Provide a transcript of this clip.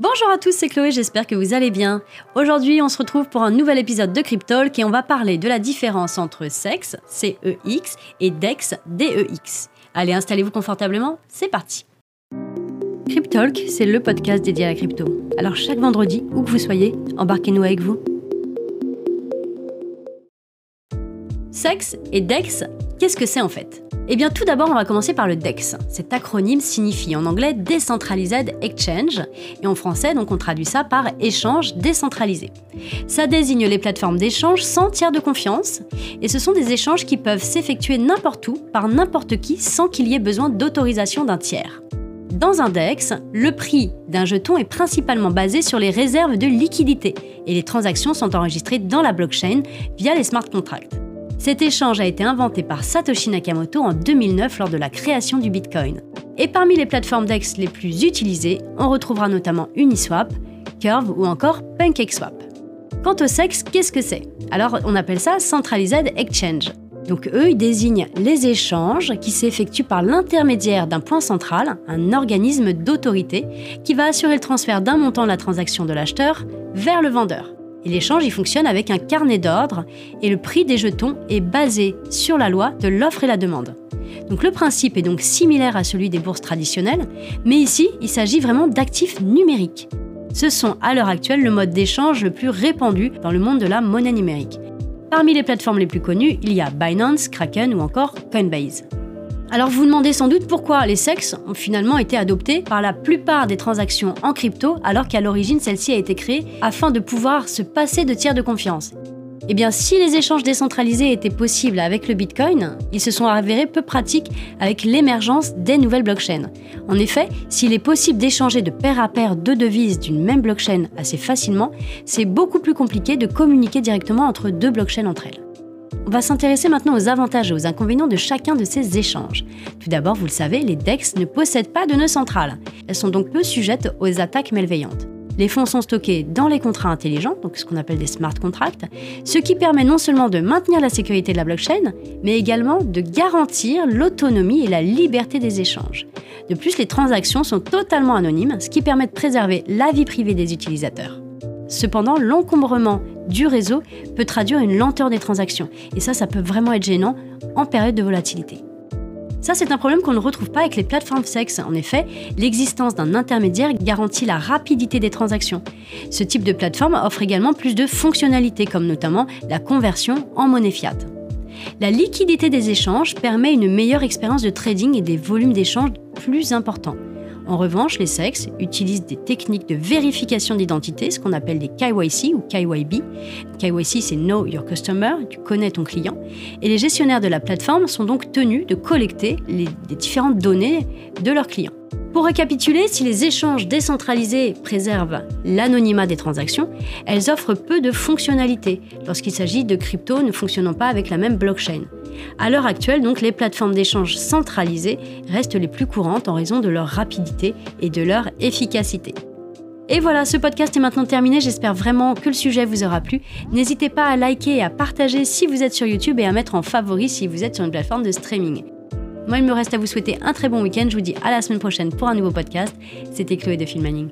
Bonjour à tous, c'est Chloé, j'espère que vous allez bien. Aujourd'hui, on se retrouve pour un nouvel épisode de Cryptalk et on va parler de la différence entre sexe, C-E-X, et DEX, D-E-X. Allez, installez-vous confortablement, c'est parti. Cryptalk, c'est le podcast dédié à la crypto. Alors chaque vendredi, où que vous soyez, embarquez-nous avec vous. Sexe et DEX, qu'est-ce que c'est en fait? Eh bien, tout d'abord, on va commencer par le DEX. Cet acronyme signifie en anglais Decentralized Exchange, et en français, donc, on traduit ça par échange décentralisé. Ça désigne les plateformes d'échange sans tiers de confiance, et ce sont des échanges qui peuvent s'effectuer n'importe où, par n'importe qui, sans qu'il y ait besoin d'autorisation d'un tiers. Dans un DEX, le prix d'un jeton est principalement basé sur les réserves de liquidité et les transactions sont enregistrées dans la blockchain via les smart contracts. Cet échange a été inventé par Satoshi Nakamoto en 2009 lors de la création du Bitcoin. Et parmi les plateformes DEX les plus utilisées, on retrouvera notamment Uniswap, Curve ou encore PancakeSwap. Quant au sexe, qu'est-ce que c'est? Alors on appelle ça Centralized Exchange. Donc eux, ils désignent les échanges qui s'effectuent par l'intermédiaire d'un point central, un organisme d'autorité, qui va assurer le transfert d'un montant de la transaction de l'acheteur vers le vendeur. L'échange, il fonctionne avec un carnet d'ordre et le prix des jetons est basé sur la loi de l'offre et la demande. Le principe est donc similaire à celui des bourses traditionnelles, mais ici, il s'agit vraiment d'actifs numériques. Ce sont à l'heure actuelle le mode d'échange le plus répandu dans le monde de la monnaie numérique. Parmi les plateformes les plus connues, il y a Binance, Kraken ou encore Coinbase. Alors vous vous demandez sans doute pourquoi les sexes ont finalement été adoptés par la plupart des transactions en crypto alors qu'à l'origine celle-ci a été créée afin de pouvoir se passer de tiers de confiance. Eh bien, si les échanges décentralisés étaient possibles avec le Bitcoin, ils se sont avérés peu pratiques avec l'émergence des nouvelles blockchains. En effet, s'il est possible d'échanger de pair à pair deux devises d'une même blockchain assez facilement, c'est beaucoup plus compliqué de communiquer directement entre deux blockchains entre elles. On va s'intéresser maintenant aux avantages et aux inconvénients de chacun de ces échanges. Tout d'abord, vous le savez, les DEX ne possèdent pas de nœud central. Elles sont donc peu sujettes aux attaques malveillantes. Les fonds sont stockés dans les contrats intelligents, donc ce qu'on appelle des smart contracts, ce qui permet non seulement de maintenir la sécurité de la blockchain, mais également de garantir l'autonomie et la liberté des échanges. De plus, les transactions sont totalement anonymes, ce qui permet de préserver la vie privée des utilisateurs. Cependant, l'encombrement du réseau peut traduire une lenteur des transactions. Et ça, ça peut vraiment être gênant en période de volatilité. Ça, c'est un problème qu'on ne retrouve pas avec les plateformes sexe. En effet, l'existence d'un intermédiaire garantit la rapidité des transactions. Ce type de plateforme offre également plus de fonctionnalités, comme notamment la conversion en monnaie fiat. La liquidité des échanges permet une meilleure expérience de trading et des volumes d'échanges plus importants. En revanche, les sexes utilisent des techniques de vérification d'identité, ce qu'on appelle des KYC ou KYB. KYC, c'est Know Your Customer, tu connais ton client. Et les gestionnaires de la plateforme sont donc tenus de collecter les, différentes données de leurs clients. Pour récapituler, si les échanges décentralisés préservent l'anonymat des transactions, elles offrent peu de fonctionnalités lorsqu'il s'agit de crypto ne fonctionnant pas avec la même blockchain. À l'heure actuelle, donc, les plateformes d'échange centralisées restent les plus courantes en raison de leur rapidité et de leur efficacité. Et voilà, ce podcast est maintenant terminé. J'espère vraiment que le sujet vous aura plu. N'hésitez pas à liker et à partager si vous êtes sur YouTube et à mettre en favori si vous êtes sur une plateforme de streaming. Moi, il me reste à vous souhaiter un très bon week-end. Je vous dis à la semaine prochaine pour un nouveau podcast. C'était Chloé de Filmaning.